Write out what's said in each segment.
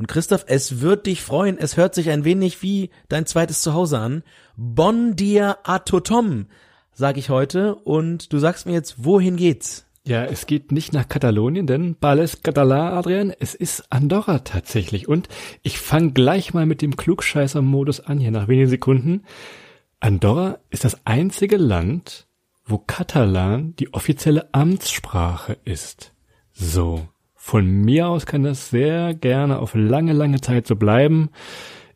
Und Christoph, es wird dich freuen. Es hört sich ein wenig wie dein zweites Zuhause an. Bon dia a totom, sage ich heute. Und du sagst mir jetzt, wohin geht's? Ja, es geht nicht nach Katalonien, denn Bales Català, Adrian, es ist Andorra tatsächlich. Und ich fange gleich mal mit dem Klugscheißer-Modus an hier nach wenigen Sekunden. Andorra ist das einzige Land, wo Katalan die offizielle Amtssprache ist. So. Von mir aus kann das sehr gerne auf lange, lange Zeit so bleiben.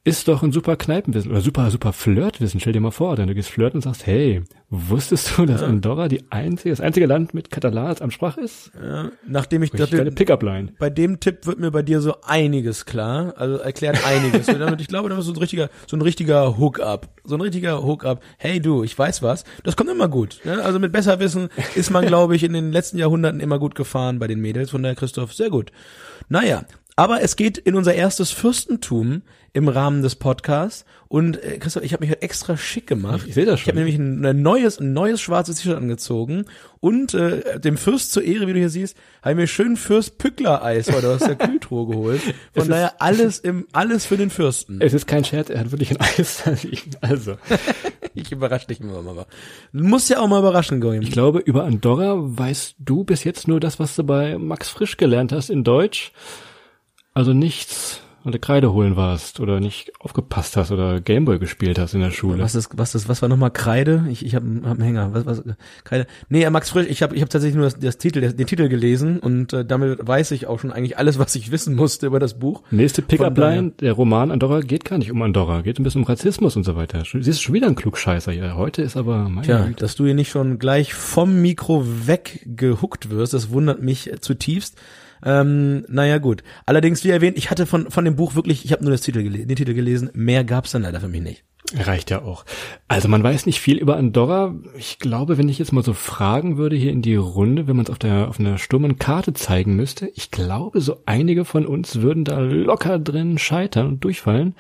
Ist doch ein super Kneipenwissen oder super, super Flirtwissen. Stell dir mal vor, denn du gehst flirten und sagst, hey, wusstest du, dass Andorra die einzige, das einzige Land mit Katalan als Amtssprache ist? Ja, nachdem ich Richtig geile Pickup-Line. bei dem Tipp wird mir bei dir so einiges klar, also erklärt einiges. Und damit, ich glaube, da ist so ein richtiger, so ein richtiger Hook-up, so ein richtiger Hook-up. Hey du, ich weiß was. Das kommt immer gut. Ne? Also mit Besserwissen ist man, glaube ich, in den letzten Jahrhunderten immer gut gefahren bei den Mädels. Von daher, Christoph, sehr gut. Naja, aber es geht in unser erstes Fürstentum im Rahmen des Podcasts. Und äh, Christoph, ich habe mich heute extra schick gemacht. Ich seh das Ich habe schon. nämlich ein, ein neues, ein neues schwarzes T-Shirt angezogen und äh, dem Fürst zur Ehre, wie du hier siehst, habe ich mir schön Fürst Pückler Eis heute aus der Kühltruhe geholt. Von daher alles im alles für den Fürsten. Es ist kein Scherz, er hat wirklich ein Eis da liegen. Also, Ich überrasche dich immer mal. Muss ja auch mal überraschen, Goim. ich glaube, über Andorra weißt du bis jetzt nur das, was du bei Max Frisch gelernt hast in Deutsch. Also nichts, du Kreide holen warst oder nicht aufgepasst hast oder Gameboy gespielt hast in der Schule. Was ist, was ist, was war nochmal Kreide? Ich, ich habe hab einen Hänger. Was, was, Kreide? Nee, Max Frisch, ich habe ich hab tatsächlich nur das, das Titel, den Titel gelesen und äh, damit weiß ich auch schon eigentlich alles, was ich wissen musste über das Buch. Nächste Von Pickup-Line, der Roman Andorra geht gar nicht um Andorra, geht ein bisschen um Rassismus und so weiter. Siehst du schon wieder ein Klugscheißer hier. Heute ist aber meine Tja, Güte. dass du hier nicht schon gleich vom Mikro weggehuckt wirst, das wundert mich zutiefst. Ähm, naja gut. Allerdings, wie erwähnt, ich hatte von von dem Buch wirklich, ich habe nur das Titel gele den Titel gelesen, mehr gab's dann leider für mich nicht. Reicht ja auch. Also man weiß nicht viel über Andorra. Ich glaube, wenn ich jetzt mal so fragen würde hier in die Runde, wenn man es auf der auf einer stummen Karte zeigen müsste, ich glaube, so einige von uns würden da locker drin scheitern und durchfallen.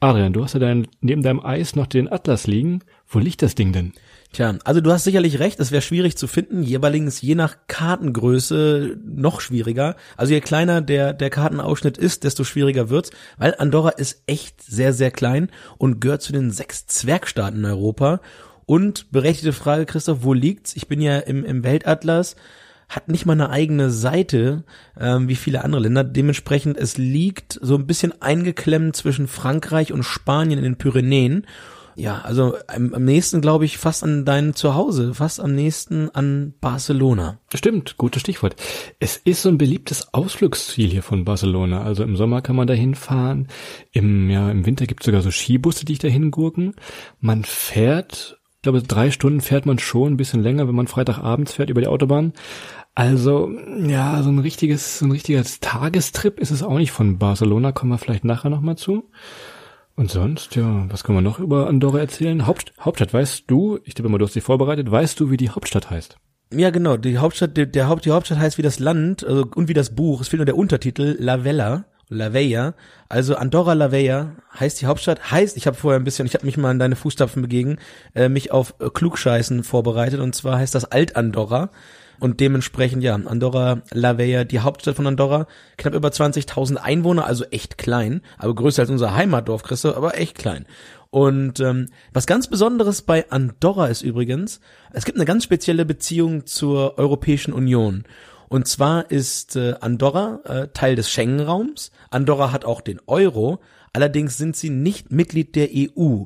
Adrian, du hast ja dein, neben deinem Eis noch den Atlas liegen. Wo liegt das Ding denn? Tja, also du hast sicherlich recht, es wäre schwierig zu finden, jeweils je nach Kartengröße noch schwieriger. Also je kleiner der, der Kartenausschnitt ist, desto schwieriger wird's, weil Andorra ist echt sehr, sehr klein und gehört zu den sechs Zwergstaaten in Europa. Und berechtigte Frage, Christoph, wo liegt's? Ich bin ja im, im Weltatlas, hat nicht mal eine eigene Seite, ähm, wie viele andere Länder. Dementsprechend, es liegt so ein bisschen eingeklemmt zwischen Frankreich und Spanien in den Pyrenäen. Ja, also am, am nächsten glaube ich fast an dein Zuhause, fast am nächsten an Barcelona. Stimmt, gutes Stichwort. Es ist so ein beliebtes Ausflugsziel hier von Barcelona. Also im Sommer kann man da hinfahren. Im, ja, im Winter gibt es sogar so Skibusse, die dich da hingurken. Man fährt, ich glaube, drei Stunden fährt man schon, ein bisschen länger, wenn man Freitagabends fährt über die Autobahn. Also, ja, so ein richtiges, so ein richtiger Tagestrip ist es auch nicht von Barcelona, kommen wir vielleicht nachher nochmal zu. Und sonst, ja, was können wir noch über Andorra erzählen? Haupt, Hauptstadt, weißt du, ich tippe mal, du hast dich vorbereitet, weißt du, wie die Hauptstadt heißt? Ja, genau. Die Hauptstadt, der, der Haupt, die Hauptstadt heißt wie das Land also, und wie das Buch. Es fehlt nur der Untertitel La Vella, La Vella. Also Andorra La Vella heißt die Hauptstadt. Heißt, ich habe vorher ein bisschen, ich habe mich mal an deine Fußstapfen begegen, äh, mich auf äh, Klugscheißen vorbereitet. Und zwar heißt das Alt Andorra. Und dementsprechend, ja, Andorra La Vella, die Hauptstadt von Andorra, knapp über 20.000 Einwohner, also echt klein, aber größer als unser Heimatdorf, Christoph, aber echt klein. Und ähm, was ganz Besonderes bei Andorra ist übrigens, es gibt eine ganz spezielle Beziehung zur Europäischen Union. Und zwar ist äh, Andorra äh, Teil des Schengen-Raums. Andorra hat auch den Euro. Allerdings sind sie nicht Mitglied der EU,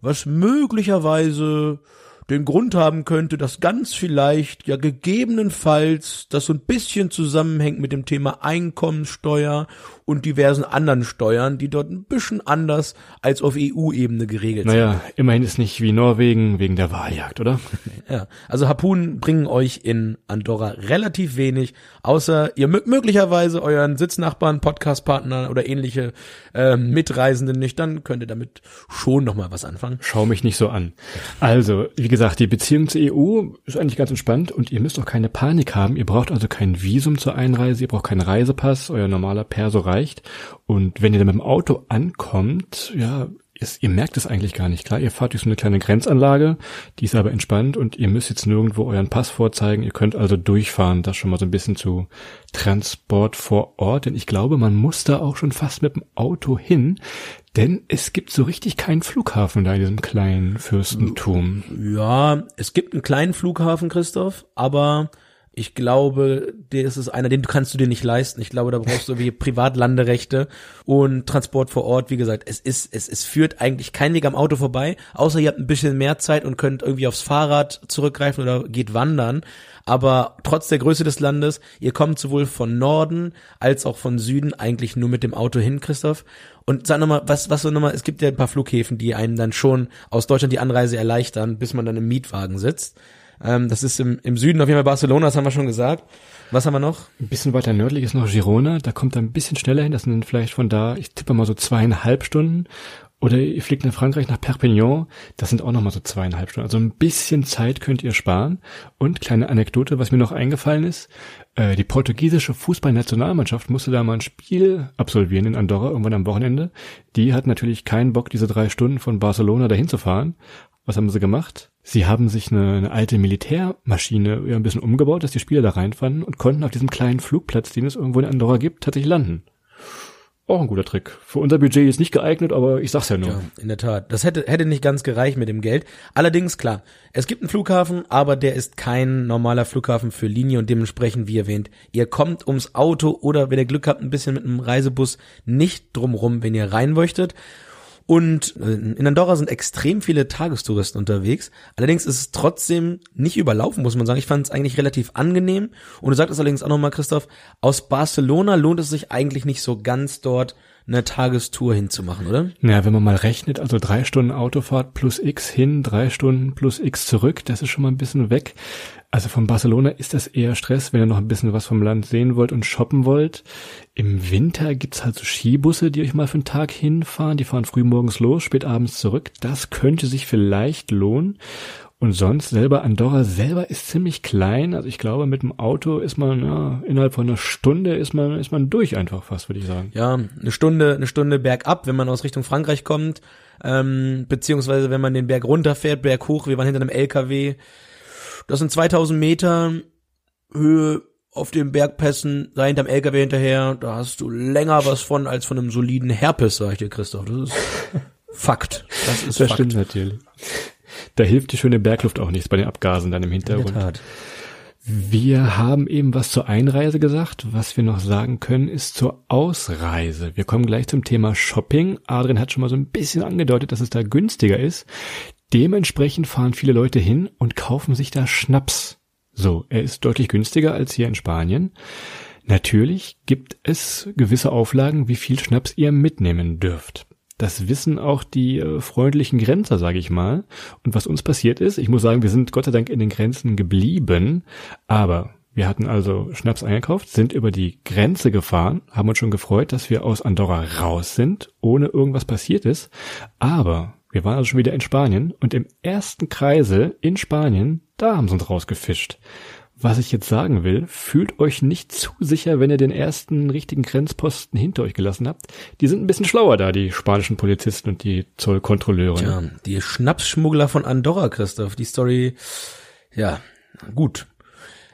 was möglicherweise den Grund haben könnte, dass ganz vielleicht ja gegebenenfalls das so ein bisschen zusammenhängt mit dem Thema Einkommensteuer und diversen anderen Steuern, die dort ein bisschen anders als auf EU-Ebene geregelt sind. Naja, immerhin ist nicht wie Norwegen wegen der Wahljagd, oder? Ja, also Harpunen bringen euch in Andorra relativ wenig, außer ihr mö- möglicherweise euren Sitznachbarn, Podcastpartner oder ähnliche äh, Mitreisenden nicht, dann könnt ihr damit schon noch mal was anfangen. Schau mich nicht so an. Also, wie gesagt, die Beziehung zur EU ist eigentlich ganz entspannt und ihr müsst auch keine Panik haben. Ihr braucht also kein Visum zur Einreise, ihr braucht keinen Reisepass, euer normaler Perso reicht. Und wenn ihr dann mit dem Auto ankommt, ja, ist, ihr merkt es eigentlich gar nicht. Klar, ihr fahrt durch so eine kleine Grenzanlage, die ist aber entspannt und ihr müsst jetzt nirgendwo euren Pass vorzeigen. Ihr könnt also durchfahren. Das schon mal so ein bisschen zu Transport vor Ort. Denn ich glaube, man muss da auch schon fast mit dem Auto hin. Denn es gibt so richtig keinen Flughafen da in diesem kleinen Fürstentum. Ja, es gibt einen kleinen Flughafen, Christoph, aber ich glaube, das ist einer, den kannst du dir nicht leisten. Ich glaube, da brauchst du wie Privatlanderechte und Transport vor Ort. Wie gesagt, es ist, es, es führt eigentlich kein Weg am Auto vorbei, außer ihr habt ein bisschen mehr Zeit und könnt irgendwie aufs Fahrrad zurückgreifen oder geht wandern. Aber trotz der Größe des Landes, ihr kommt sowohl von Norden als auch von Süden eigentlich nur mit dem Auto hin, Christoph. Und sag nochmal, was, was so nochmal, es gibt ja ein paar Flughäfen, die einem dann schon aus Deutschland die Anreise erleichtern, bis man dann im Mietwagen sitzt. Ähm, das ist im, im Süden auf jeden Fall Barcelona, das haben wir schon gesagt. Was haben wir noch? Ein bisschen weiter nördlich ist noch Girona. Da kommt er ein bisschen schneller hin. Das sind vielleicht von da, ich tippe mal so zweieinhalb Stunden. Oder ihr fliegt nach Frankreich, nach Perpignan. Das sind auch nochmal so zweieinhalb Stunden. Also ein bisschen Zeit könnt ihr sparen. Und kleine Anekdote, was mir noch eingefallen ist. Äh, die portugiesische Fußballnationalmannschaft musste da mal ein Spiel absolvieren in Andorra, irgendwann am Wochenende. Die hat natürlich keinen Bock, diese drei Stunden von Barcelona dahin zu fahren. Was haben sie gemacht? Sie haben sich eine, eine alte Militärmaschine ein bisschen umgebaut, dass die Spieler da reinfanden und konnten auf diesem kleinen Flugplatz, den es irgendwo in Andorra gibt, tatsächlich landen. Auch ein guter Trick. Für unser Budget ist nicht geeignet, aber ich sag's ja nur. Ja, in der Tat. Das hätte, hätte nicht ganz gereicht mit dem Geld. Allerdings, klar, es gibt einen Flughafen, aber der ist kein normaler Flughafen für Linie und dementsprechend, wie erwähnt, ihr kommt ums Auto oder wenn ihr Glück habt, ein bisschen mit einem Reisebus nicht drumrum, wenn ihr rein möchtet. Und äh, in Andorra sind extrem viele Tagestouristen unterwegs. Allerdings ist es trotzdem nicht überlaufen, muss man sagen. Ich fand es eigentlich relativ angenehm. Und du sagtest allerdings auch nochmal, Christoph, aus Barcelona lohnt es sich eigentlich nicht so ganz dort eine Tagestour hinzumachen, oder? Naja, wenn man mal rechnet, also drei Stunden Autofahrt plus X hin, drei Stunden plus X zurück, das ist schon mal ein bisschen weg. Also von Barcelona ist das eher Stress, wenn ihr noch ein bisschen was vom Land sehen wollt und shoppen wollt. Im Winter gibt's halt so Skibusse, die euch mal für einen Tag hinfahren. Die fahren früh morgens los, spät abends zurück. Das könnte sich vielleicht lohnen. Und sonst selber, Andorra selber ist ziemlich klein. Also ich glaube, mit dem Auto ist man, ja, innerhalb von einer Stunde ist man, ist man durch einfach fast, würde ich sagen. Ja, eine Stunde, eine Stunde bergab, wenn man aus Richtung Frankreich kommt, ähm, beziehungsweise wenn man den Berg runterfährt, Berg hoch, wir waren hinter einem LKW. Das sind 2000 Meter Höhe auf den Bergpässen, da hinterm LKW hinterher, da hast du länger was von als von einem soliden Herpes, sag ich dir, Christoph. Das ist Fakt. Das ist Das Fakt. stimmt natürlich. Da hilft die schöne Bergluft auch nichts bei den Abgasen dann im Hintergrund. Wir haben eben was zur Einreise gesagt. Was wir noch sagen können, ist zur Ausreise. Wir kommen gleich zum Thema Shopping. Adrian hat schon mal so ein bisschen angedeutet, dass es da günstiger ist. Dementsprechend fahren viele Leute hin und kaufen sich da Schnaps. So, er ist deutlich günstiger als hier in Spanien. Natürlich gibt es gewisse Auflagen, wie viel Schnaps ihr mitnehmen dürft. Das wissen auch die äh, freundlichen Grenzer, sage ich mal. Und was uns passiert ist, ich muss sagen, wir sind Gott sei Dank in den Grenzen geblieben, aber wir hatten also Schnaps eingekauft, sind über die Grenze gefahren, haben uns schon gefreut, dass wir aus Andorra raus sind, ohne irgendwas passiert ist. Aber wir waren also schon wieder in Spanien und im ersten Kreisel in Spanien, da haben sie uns rausgefischt. Was ich jetzt sagen will, fühlt euch nicht zu sicher, wenn ihr den ersten richtigen Grenzposten hinter euch gelassen habt. Die sind ein bisschen schlauer da, die spanischen Polizisten und die Zollkontrolleure. Ja, die Schnapsschmuggler von Andorra, Christoph. Die Story, ja, gut.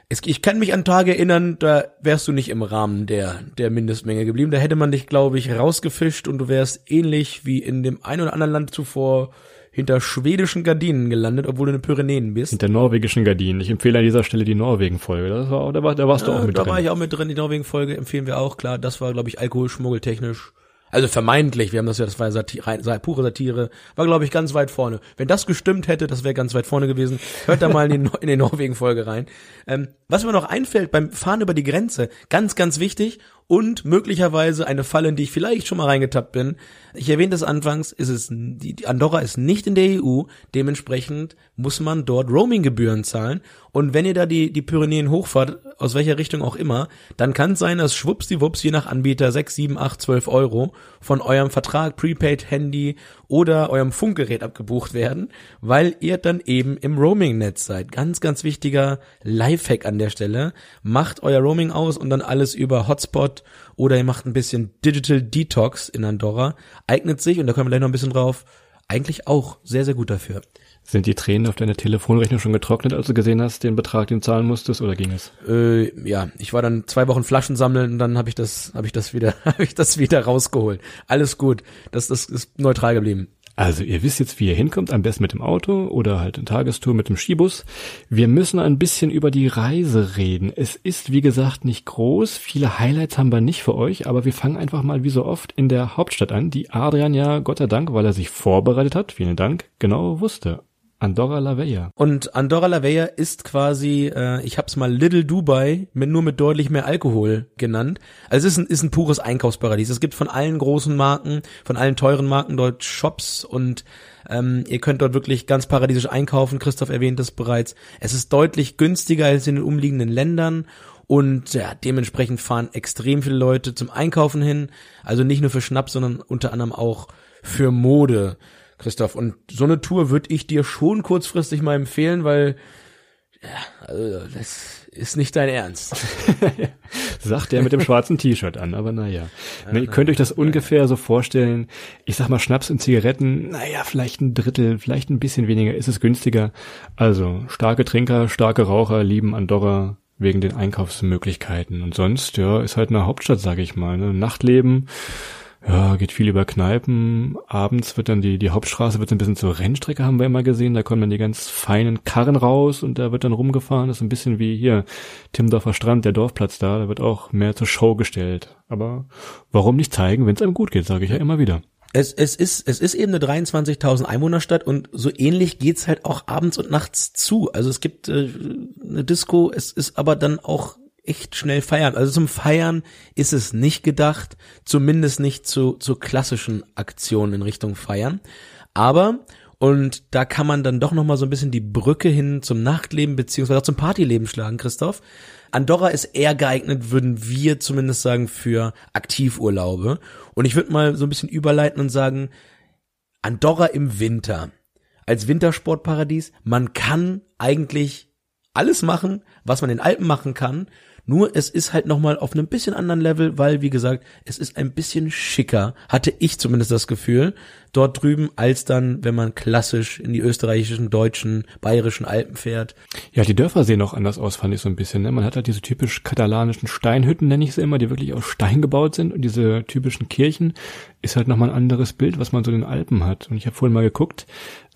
Es, ich kann mich an Tage erinnern, da wärst du nicht im Rahmen der, der Mindestmenge geblieben. Da hätte man dich, glaube ich, rausgefischt und du wärst ähnlich wie in dem ein oder anderen Land zuvor hinter schwedischen Gardinen gelandet, obwohl du in den Pyrenäen bist. Hinter norwegischen Gardinen. Ich empfehle an dieser Stelle die Norwegen-Folge. Das war, da, war, da warst du auch Ja, mit da drin. war ich auch mit drin. Die Norwegen-Folge empfehlen wir auch. Klar, das war, glaube ich, alkoholschmuggeltechnisch Also vermeintlich, wir haben das ja, das war Satire, sei pure Satire, war glaube ich ganz weit vorne. Wenn das gestimmt hätte, das wäre ganz weit vorne gewesen. Hört da mal in die, in die Norwegen-Folge rein. Ähm, was mir noch einfällt beim Fahren über die Grenze, ganz, ganz wichtig und möglicherweise eine Falle, in die ich vielleicht schon mal reingetappt bin. Ich erwähnte es anfangs, ist es, die Andorra ist nicht in der EU, dementsprechend muss man dort Roaminggebühren zahlen. Und wenn ihr da die, die Pyrenäen hochfahrt, aus welcher Richtung auch immer, dann kann es sein, dass schwuppsdiwupps je nach Anbieter 6, 7, 8, 12 Euro von eurem Vertrag, Prepaid Handy oder eurem Funkgerät abgebucht werden, weil ihr dann eben im Roaming-Netz seid. Ganz, ganz wichtiger Lifehack an der Stelle. Macht euer Roaming aus und dann alles über Hotspot oder ihr macht ein bisschen Digital Detox in Andorra. Eignet sich, und da kommen wir gleich noch ein bisschen drauf, eigentlich auch sehr, sehr gut dafür. Sind die Tränen auf deiner Telefonrechnung schon getrocknet, als du gesehen hast, den Betrag, den du zahlen musstest, oder ging es? Äh, ja, ich war dann zwei Wochen Flaschen sammeln und dann habe ich das, habe ich das wieder, habe ich das wieder rausgeholt. Alles gut, das, das ist neutral geblieben. Also ihr wisst jetzt, wie ihr hinkommt, am besten mit dem Auto oder halt in Tagestour mit dem Skibus. Wir müssen ein bisschen über die Reise reden. Es ist, wie gesagt, nicht groß. Viele Highlights haben wir nicht für euch, aber wir fangen einfach mal wie so oft in der Hauptstadt an, die Adrian ja, Gott sei Dank, weil er sich vorbereitet hat, vielen Dank, genau wusste. Andorra la Vella. Und Andorra la Vella ist quasi, äh, ich hab's mal Little Dubai, mit, nur mit deutlich mehr Alkohol genannt. Also es ist ein, ist ein pures Einkaufsparadies. Es gibt von allen großen Marken, von allen teuren Marken dort Shops und ähm, ihr könnt dort wirklich ganz paradiesisch einkaufen. Christoph erwähnt das bereits. Es ist deutlich günstiger als in den umliegenden Ländern und ja, dementsprechend fahren extrem viele Leute zum Einkaufen hin. Also nicht nur für Schnaps, sondern unter anderem auch für Mode. Christoph. Und so eine Tour würde ich dir schon kurzfristig mal empfehlen, weil ja, also das ist nicht dein Ernst. Sagt er mit dem schwarzen T-Shirt an, aber naja. Ja, ihr könnt euch das ungefähr so vorstellen. Ich sag mal Schnaps und Zigaretten, naja, vielleicht ein Drittel, vielleicht ein bisschen weniger, ist es günstiger. Also starke Trinker, starke Raucher lieben Andorra wegen den Einkaufsmöglichkeiten. Und sonst, ja, ist halt eine Hauptstadt, sage ich mal. Ne? Nachtleben ja, geht viel über Kneipen. Abends wird dann die, die Hauptstraße wird ein bisschen zur Rennstrecke, haben wir immer gesehen. Da kommen dann die ganz feinen Karren raus und da wird dann rumgefahren. Das ist ein bisschen wie hier Timdorfer Strand, der Dorfplatz da. Da wird auch mehr zur Show gestellt. Aber warum nicht zeigen, wenn es einem gut geht, sage ich ja immer wieder. Es, es ist, es ist eben eine 23.000 Einwohnerstadt und so ähnlich geht's halt auch abends und nachts zu. Also es gibt äh, eine Disco, es ist aber dann auch echt schnell feiern. Also zum Feiern ist es nicht gedacht, zumindest nicht zu, zu klassischen Aktionen in Richtung Feiern. Aber, und da kann man dann doch nochmal so ein bisschen die Brücke hin zum Nachtleben beziehungsweise auch zum Partyleben schlagen, Christoph. Andorra ist eher geeignet, würden wir zumindest sagen, für Aktivurlaube. Und ich würde mal so ein bisschen überleiten und sagen, Andorra im Winter. Als Wintersportparadies, man kann eigentlich alles machen, was man in Alpen machen kann. Nur es ist halt nochmal auf einem bisschen anderen Level, weil, wie gesagt, es ist ein bisschen schicker, hatte ich zumindest das Gefühl, dort drüben, als dann, wenn man klassisch in die österreichischen, deutschen, bayerischen Alpen fährt. Ja, die Dörfer sehen auch anders aus, fand ich so ein bisschen. Ne? Man hat halt diese typisch katalanischen Steinhütten, nenne ich sie immer, die wirklich aus Stein gebaut sind und diese typischen Kirchen ist halt nochmal ein anderes Bild, was man so in den Alpen hat. Und ich habe vorhin mal geguckt,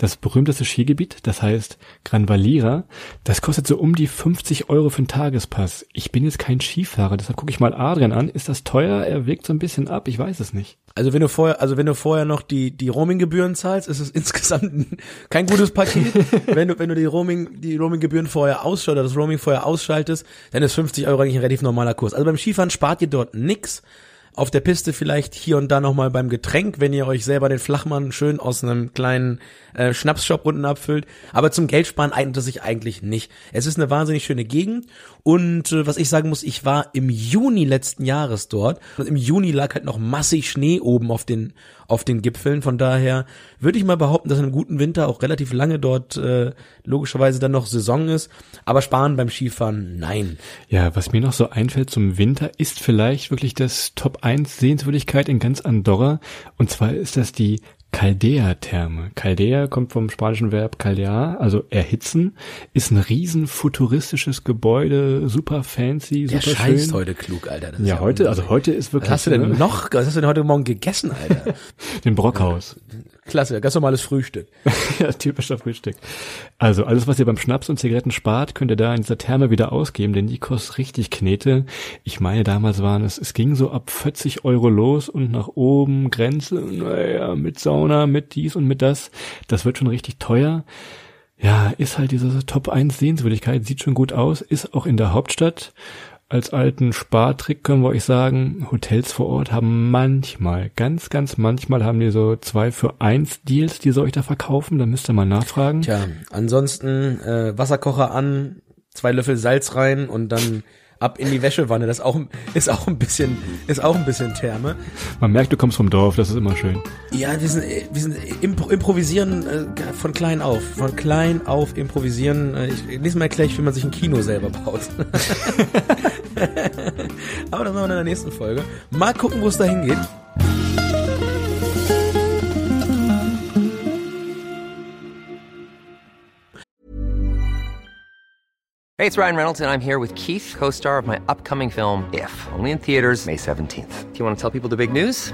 das berühmteste Skigebiet, das heißt Gran Valira, das kostet so um die 50 Euro für einen Tagespass. Ich bin jetzt kein Skifahrer, deshalb gucke ich mal Adrian an. Ist das teuer? Er wirkt so ein bisschen ab, ich weiß es nicht. Also wenn du vorher, also wenn du vorher noch die die Roaminggebühren zahlst, ist es insgesamt kein gutes Paket. wenn du wenn du die Roaming die Roaminggebühren vorher ausschaltest, oder das Roaming vorher ausschaltest, dann ist 50 Euro eigentlich ein relativ normaler Kurs. Also beim Skifahren spart ihr dort nix auf der Piste vielleicht hier und da nochmal beim Getränk, wenn ihr euch selber den Flachmann schön aus einem kleinen äh, Schnapsshop unten abfüllt. Aber zum Geldsparen eignet es sich eigentlich nicht. Es ist eine wahnsinnig schöne Gegend und äh, was ich sagen muss, ich war im Juni letzten Jahres dort und im Juni lag halt noch massig Schnee oben auf den auf den Gipfeln. Von daher würde ich mal behaupten, dass in einem guten Winter auch relativ lange dort äh, logischerweise dann noch Saison ist. Aber sparen beim Skifahren, nein. Ja, was mir noch so einfällt zum Winter, ist vielleicht wirklich das Top 1 Sehenswürdigkeit in ganz Andorra. Und zwar ist das die Caldea-Therme. Caldea kommt vom spanischen Verb caldear, also erhitzen, ist ein riesen futuristisches Gebäude, super fancy, super Der schön. heute klug, Alter. ja, ja, heute, also heute ist wirklich. Was hast du denn ne? noch, was hast du denn heute Morgen gegessen, Alter? Den Brockhaus. Klasse, ganz normales Frühstück. ja, typischer Frühstück. Also alles, was ihr beim Schnaps und Zigaretten spart, könnt ihr da in dieser Therme wieder ausgeben, denn die kostet richtig Knete. Ich meine, damals waren es, es ging so ab 40 Euro los und nach oben Grenze, naja, mit Sauna, mit dies und mit das. Das wird schon richtig teuer. Ja, ist halt diese Top 1 Sehenswürdigkeit, sieht schon gut aus, ist auch in der Hauptstadt als alten Spartrick können wir euch sagen, Hotels vor Ort haben manchmal, ganz, ganz manchmal haben die so zwei für eins Deals, die sie euch da verkaufen. Da müsst ihr mal nachfragen. Tja, ansonsten äh, Wasserkocher an, zwei Löffel Salz rein und dann ab in die Wäschewanne. Das auch, ist auch ein bisschen, ist auch ein bisschen Therme. Man merkt, du kommst vom Dorf, das ist immer schön. Ja, wir sind, wir sind impro improvisieren äh, von klein auf, von klein auf improvisieren. Äh, ich, nächstes Mal erkläre ich, wie man sich ein Kino selber baut. Aber das machen wir in der nächsten Folge. Mal gucken, wo es. Hey, it's Ryan Reynolds, and I'm here with Keith, co star of my upcoming film, If, only in theaters, May 17th. Do you want to tell people the big news?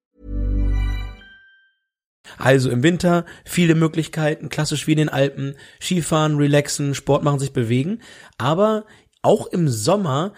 Also im Winter viele Möglichkeiten, klassisch wie in den Alpen, Skifahren, relaxen, Sport machen, sich bewegen. Aber auch im Sommer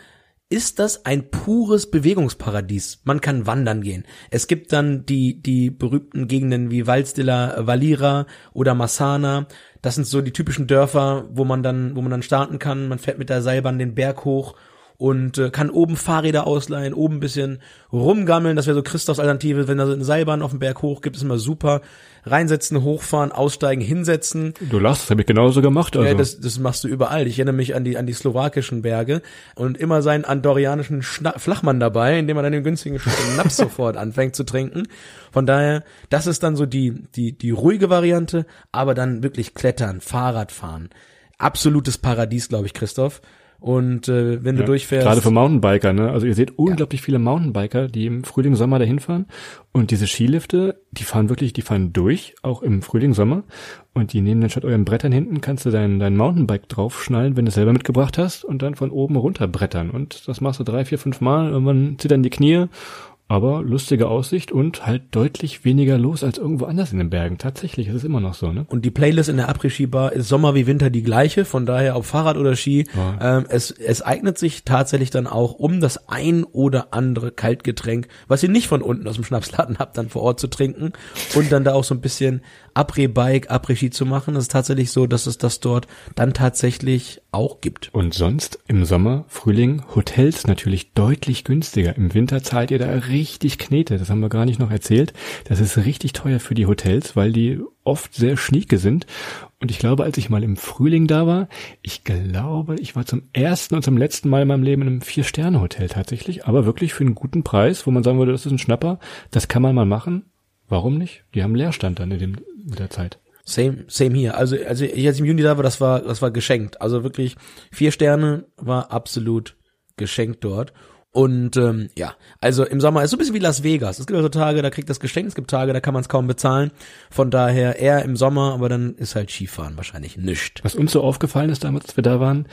ist das ein pures Bewegungsparadies. Man kann wandern gehen. Es gibt dann die, die berühmten Gegenden wie Waldstiller, Valira oder Massana. Das sind so die typischen Dörfer, wo man dann, wo man dann starten kann. Man fährt mit der Seilbahn den Berg hoch und äh, kann oben Fahrräder ausleihen, oben ein bisschen rumgammeln, das wäre so Christophs Alternative, wenn da so eine Seilbahn auf dem Berg hoch gibt, ist immer super. Reinsetzen, hochfahren, aussteigen, hinsetzen. Du lachst, das habe ich genauso gemacht. Also. Ja, das, das machst du überall. Ich erinnere mich an die, an die slowakischen Berge und immer seinen andorianischen Schna Flachmann dabei, indem man dann den günstigen Schnaps sofort anfängt zu trinken. Von daher, das ist dann so die, die, die ruhige Variante, aber dann wirklich klettern, Fahrrad fahren. Absolutes Paradies, glaube ich, Christoph. Und äh, wenn du Ja, durchfährst. Gerade für Mountainbiker, ne? Also ihr seht unglaublich viele Mountainbiker, die im Frühling, Sommer dahin fahren. Und diese Skilifte, die fahren wirklich, die fahren durch, auch im Frühling, Sommer. Und die nehmen dann statt euren Brettern hinten, kannst du dein, dein Mountainbike draufschnallen, wenn du es selber mitgebracht hast, und dann von oben runter brettern. Und das machst du drei, vier, fünf Mal, irgendwann zittern die Knie. Aber lustige Aussicht und halt deutlich weniger los als irgendwo anders in den Bergen. Tatsächlich, es ist immer noch so, ne? Und die Playlist in der Après-Ski-Bar ist Sommer wie Winter die gleiche, von daher ob Fahrrad oder Ski. Ähm, es, es eignet sich tatsächlich dann auch, um das ein oder andere Kaltgetränk, was ihr nicht von unten aus dem Schnapsladen habt, dann vor Ort zu trinken und dann da auch so ein bisschen Après-Bike, Après-Ski zu machen. Es ist tatsächlich so, dass es das dort dann tatsächlich auch gibt. Und sonst im Sommer, Frühling, Hotels natürlich deutlich günstiger. Im Winter zahlt ihr da richtig Knete. Das haben wir gar nicht noch erzählt. Das ist richtig teuer für die Hotels, weil die oft sehr schnieke sind. Und ich glaube, als ich mal im Frühling da war, ich glaube, ich war zum ersten und zum letzten Mal in meinem Leben in einem Vier-Sterne-Hotel tatsächlich, aber wirklich für einen guten Preis, wo man sagen würde, das ist ein Schnapper, das kann man mal machen. Warum nicht? Die haben Leerstand dann in, dem, in der Zeit. Same, same hier. Also, also ich als im Juni da war, das war, das war geschenkt. Also wirklich vier Sterne war absolut geschenkt dort. Und ähm, ja, also im Sommer ist so ein bisschen wie Las Vegas. Es gibt also Tage, da kriegt das geschenkt, es gibt Tage, da kann man es kaum bezahlen. Von daher eher im Sommer, aber dann ist halt Skifahren wahrscheinlich nischt. Was uns so aufgefallen ist damals, als wir da waren,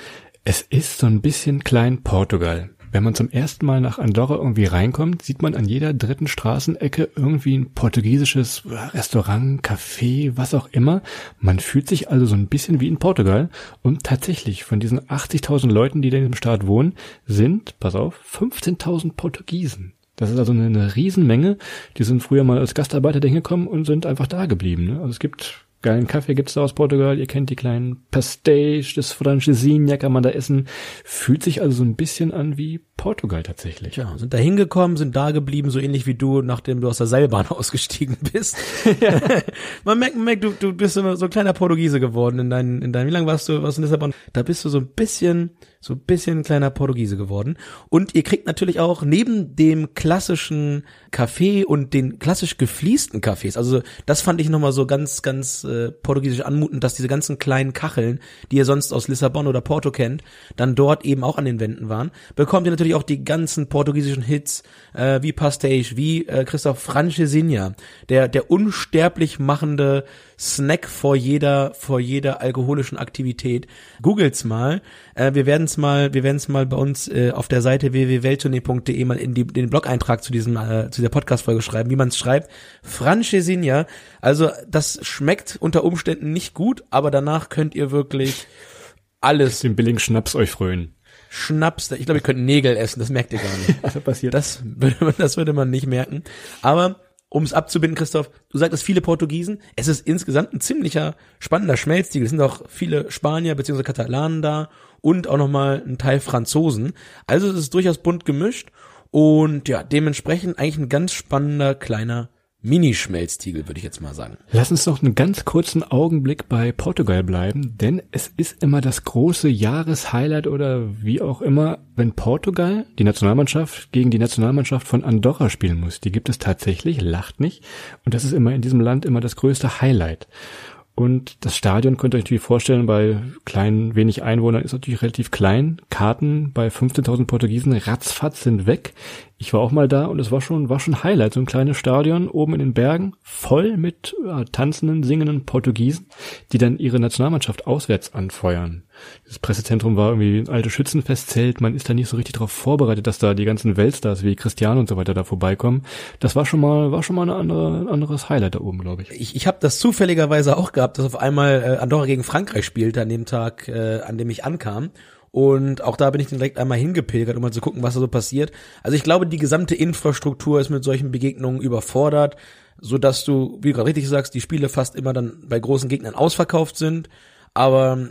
es ist so ein bisschen klein Portugal. Wenn man zum ersten Mal nach Andorra irgendwie reinkommt, sieht man an jeder dritten Straßenecke irgendwie ein portugiesisches Restaurant, Café, was auch immer. Man fühlt sich also so ein bisschen wie in Portugal. Und tatsächlich, von diesen 80.000 Leuten, die da in diesem Staat wohnen, sind, pass auf, 15.000 Portugiesen. Das ist also eine, Riesenmenge. Die sind früher mal als Gastarbeiter hingekommen und sind einfach da geblieben. Ne? Also es gibt geilen Kaffee gibt's da aus Portugal. Ihr kennt die kleinen Pastéis, das Francesinha kann man da essen. Fühlt sich also so ein bisschen an wie Portugal tatsächlich. Tja, sind da hingekommen, sind da geblieben, so ähnlich wie du, nachdem du aus der Seilbahn ausgestiegen bist. man merkt, man merkt, du, du bist so, so ein kleiner Portugiese geworden in deinen, in deinen, wie lange warst du, warst du in Lissabon? Da bist du so ein bisschen, so ein bisschen ein kleiner Portugiese geworden. Und ihr kriegt natürlich auch neben dem klassischen Kaffee und den klassisch gefliesten Cafés, also das fand ich nochmal so ganz, ganz äh, portugiesisch anmutend, dass diese ganzen kleinen Kacheln, die ihr sonst aus Lissabon oder Porto kennt, dann dort eben auch an den Wänden waren, bekommt ihr natürlich auch die ganzen portugiesischen Hits, äh, wie Pastage, wie äh, Christoph Francesinha, der, der unsterblich machende Snack vor jeder, vor jeder alkoholischen Aktivität. Googelt's mal. Äh, wir werden's mal, wir werden's mal bei uns äh, auf der Seite www.welttournee.de mal in die, den Blog-Eintrag zu diesem, äh, zu der Podcast-Folge schreiben, wie man's schreibt. Francesinha. Also, das schmeckt unter Umständen nicht gut, aber danach könnt ihr wirklich alles Den billigen Schnaps euch frönen. Schnaps, ich glaube, ihr könnt Nägel essen, das merkt ihr gar nicht. Also passiert. Das würde, man- das würde man nicht merken. Aber um es abzubinden, Christoph, du sagtest viele Portugiesen. Es ist insgesamt ein ziemlicher spannender Schmelztiegel. Es sind auch viele Spanier bzw. Katalanen da und auch nochmal ein Teil Franzosen. Also es ist durchaus bunt gemischt und ja, dementsprechend eigentlich ein ganz spannender kleiner Mini-Schmelztiegel, würde ich jetzt mal sagen. Lass uns noch einen ganz kurzen Augenblick bei Portugal bleiben, denn es ist immer das große Jahreshighlight oder wie auch immer, wenn Portugal, die Nationalmannschaft, gegen die Nationalmannschaft von Andorra spielen muss. Die gibt es tatsächlich, lacht nicht. Und das ist immer in diesem Land immer das größte Highlight. Und das Stadion könnt ihr euch natürlich vorstellen, bei kleinen, wenig Einwohnern ist natürlich relativ klein. Karten bei 15.000 Portugiesen ratzfatz sind weg. Ich war auch mal da und es war schon, war schon Highlight. So ein kleines Stadion oben in den Bergen, voll mit ja, tanzenden, singenden Portugiesen, die dann ihre Nationalmannschaft auswärts anfeuern. Das Pressezentrum war irgendwie ein altes Schützenfestzelt. Man ist da nicht so richtig darauf vorbereitet, dass da die ganzen Weltstars wie Cristiano und so weiter da vorbeikommen. Das war schon mal, war schon mal eine andere, ein anderes Highlight da oben, glaube ich. Ich, ich habe das zufälligerweise auch gehabt, dass auf einmal äh, Andorra gegen Frankreich spielte an dem Tag, äh, an dem ich ankam. Und auch da bin ich dann direkt einmal hingepilgert, um mal zu gucken, was da so passiert. Also ich glaube, die gesamte Infrastruktur ist mit solchen Begegnungen überfordert, so dass du, wie du gerade richtig sagst, die Spiele fast immer dann bei großen Gegnern ausverkauft sind. Aber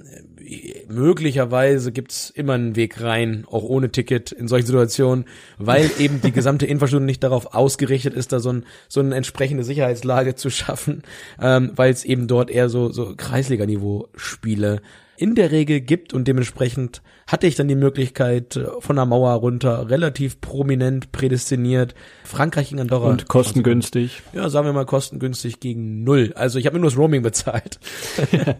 möglicherweise gibt's immer einen Weg rein, auch ohne Ticket in solchen Situationen, weil eben die gesamte Infrastruktur nicht darauf ausgerichtet ist, da so, ein, so eine entsprechende Sicherheitslage zu schaffen, ähm, weil es eben dort eher so, so Kreisliga-Niveau-Spiele in der Regel gibt und dementsprechend hatte ich dann die Möglichkeit äh, von der Mauer runter relativ prominent prädestiniert Frankreich gegen Andorra Und kostengünstig. ja, sagen wir mal kostengünstig gegen null. Also ich habe mir nur das Roaming bezahlt. ich habe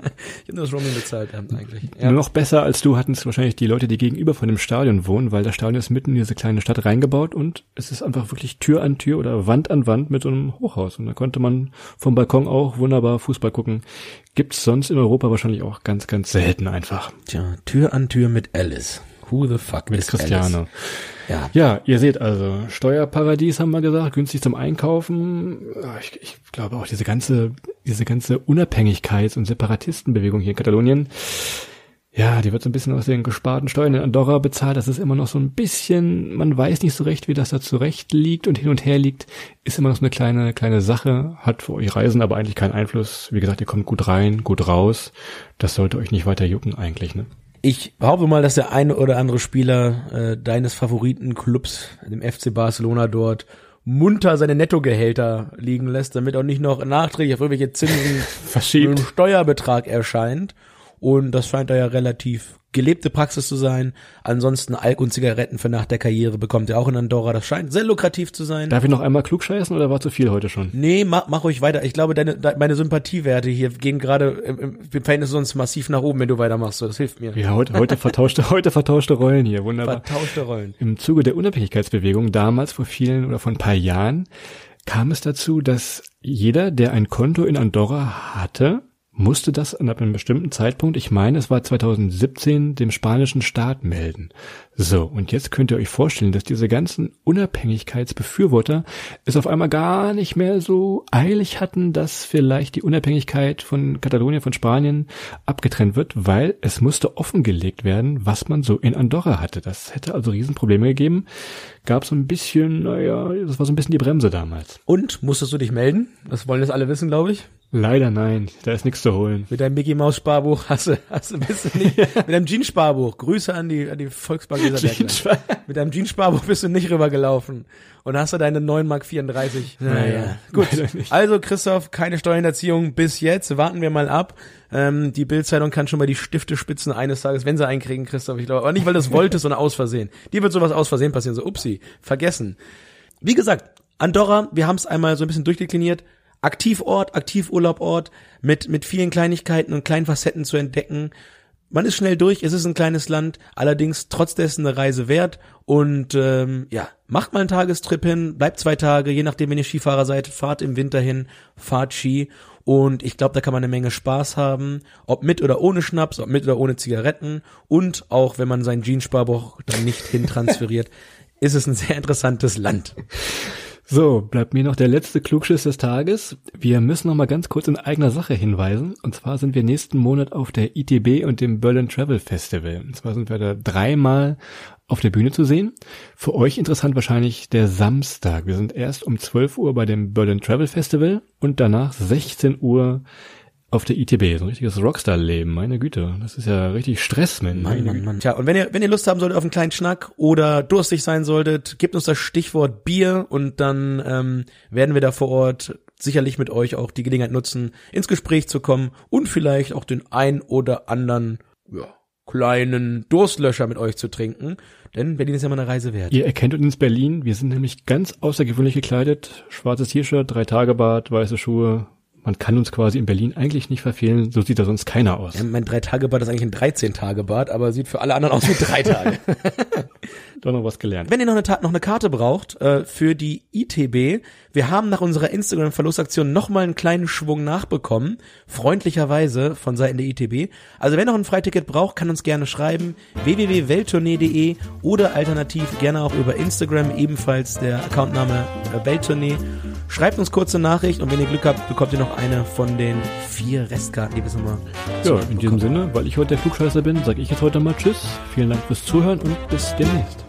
nur das Roaming bezahlt eigentlich. Ja. Noch besser als du hatten es wahrscheinlich die Leute, die gegenüber von dem Stadion wohnen, weil das Stadion ist mitten in diese kleine Stadt reingebaut und es ist einfach wirklich Tür an Tür oder Wand an Wand mit so einem Hochhaus. Und da konnte man vom Balkon auch wunderbar Fußball gucken. Gibt's sonst in Europa wahrscheinlich auch ganz, ganz selten einfach. Tja, Tür an Tür mit Alice. Who the fuck Mit is Cristiano. Alice? Ja. Ja, ihr seht also, Steuerparadies haben wir gesagt, günstig zum Einkaufen. Ich, ich glaube auch diese ganze, diese ganze Unabhängigkeits- und Separatistenbewegung hier in Katalonien, ja, die wird so ein bisschen aus den gesparten Steuern in Andorra bezahlt. Das ist immer noch so ein bisschen, man weiß nicht so recht, wie das da zurecht liegt und hin und her liegt. Ist immer noch so eine kleine, kleine Sache, hat für euch Reisen aber eigentlich keinen Einfluss. Wie gesagt, ihr kommt gut rein, gut raus. Das sollte euch nicht weiter jucken eigentlich, ne? Ich behaupte mal, dass der eine oder andere Spieler äh, deines Favoritenclubs, dem FC Barcelona dort, munter seine Nettogehälter liegen lässt, damit auch nicht noch nachträglich auf irgendwelche Zinsen ein Steuerbetrag erscheint. Und das scheint da ja relativ gelebte Praxis zu sein. Ansonsten Alk und Zigaretten für nach der Karriere bekommt er auch in Andorra. Das scheint sehr lukrativ zu sein. Darf ich noch einmal klugscheißen oder war zu viel heute schon? Nee, mach, mach ruhig weiter. Ich glaube, deine, de, meine Sympathiewerte hier gehen gerade im, im Verhältnis sonst massiv nach oben, wenn du weitermachst. Das hilft mir. Ja, heute, heute vertauschte, heute vertauschte Rollen hier, wunderbar. Vertauschte Rollen. Im Zuge der Unabhängigkeitsbewegung damals vor vielen oder vor ein paar Jahren kam es dazu, dass jeder, der ein Konto in Andorra hatte, musste das an einem bestimmten Zeitpunkt, ich meine, es war 2017, dem spanischen Staat melden. So, und jetzt könnt ihr euch vorstellen, dass diese ganzen Unabhängigkeitsbefürworter es auf einmal gar nicht mehr so eilig hatten, dass vielleicht die Unabhängigkeit von Katalonien, von Spanien abgetrennt wird, weil es musste offengelegt werden, was man so in Andorra hatte. Das hätte also Riesenprobleme gegeben. Gab so ein bisschen, naja, das war so ein bisschen die Bremse damals. Und musstest du dich melden? Das wollen jetzt alle wissen, glaube ich. Leider nein, da ist nichts zu holen. Mit deinem Mickey Maus Sparbuch hast du, hast du bist du nicht, mit deinem Jeans Sparbuch, Grüße an die, an die Volksbank Weserbergland. Mit deinem Jeans Sparbuch bist du nicht rübergelaufen und hast du deine 9 Mark 34. Naja, gut. Also Christoph, keine Steuerhinterziehung bis jetzt, warten wir mal ab. Ähm, die Bildzeitung kann schon mal die Stifte spitzen eines Tages, wenn sie einkriegen, Christoph, ich glaube, aber nicht, weil du es wolltest, sondern aus Versehen. Dir wird sowas aus Versehen passieren, so upsi, vergessen. Wie gesagt, Andorra, wir haben es einmal so ein bisschen durchdekliniert, Aktivort, Aktivurlaubort mit, mit vielen Kleinigkeiten und kleinen Facetten zu entdecken. Man ist schnell durch, es ist ein kleines Land, allerdings trotz dessen eine Reise wert und ähm, ja, macht mal einen Tagestrip hin, bleibt zwei Tage, je nachdem, wenn ihr Skifahrer seid, fahrt im Winter hin, fahrt Ski und ich glaube, da kann man eine Menge Spaß haben, ob mit oder ohne Schnaps, ob mit oder ohne Zigaretten und auch wenn man sein Jeanssparbuch dann nicht hintransferiert, ist es ein sehr interessantes Land. So, bleibt mir noch der letzte Klugschiss des Tages. Wir müssen noch mal ganz kurz in eigener Sache hinweisen. Und zwar sind wir nächsten Monat auf der ITB und dem Berlin Travel Festival. Und zwar sind wir da dreimal auf der Bühne zu sehen. Für euch interessant wahrscheinlich der Samstag. Wir sind erst um 12 Uhr bei dem Berlin Travel Festival und danach 16 Uhr auf der ITB, so ein richtiges Rockstar-Leben, meine Güte. Das ist ja richtig Stress, Mann. Mann, Mann, Mann. Tja, und wenn ihr, wenn ihr Lust haben solltet auf einen kleinen Schnack oder durstig sein solltet, gebt uns das Stichwort Bier und dann ähm, werden wir da vor Ort sicherlich mit euch auch die Gelegenheit nutzen, ins Gespräch zu kommen und vielleicht auch den ein oder anderen, ja, kleinen Durstlöscher mit euch zu trinken. Denn Berlin ist ja mal eine Reise wert. Ihr erkennt uns Berlin. Wir sind nämlich ganz außergewöhnlich gekleidet. Schwarzes T-Shirt, drei Tage Bart, weiße Schuhe, man kann uns quasi in Berlin eigentlich nicht verfehlen, so sieht da sonst keiner aus. Ja, mein Drei-Tage-Bad ist eigentlich ein 13-Tage-Bad, aber sieht für alle anderen aus wie drei Tage. Doch noch was gelernt. Wenn ihr noch eine, noch eine Karte braucht äh, für die ITB, wir haben nach unserer Instagram-Verlosaktion nochmal einen kleinen Schwung nachbekommen, freundlicherweise von Seiten der ITB. Also wer noch ein Freiticket braucht, kann uns gerne schreiben, www.welttournee.de oder alternativ gerne auch über Instagram, ebenfalls der Accountname äh, Welttournee. Schreibt uns kurze Nachricht und wenn ihr Glück habt, bekommt ihr noch eine von den vier Restkarten, die wir so mal Ja, in diesem Sinne, weil ich heute der Flugscheißer bin, sage ich jetzt heute mal Tschüss. Vielen Dank fürs Zuhören und bis demnächst.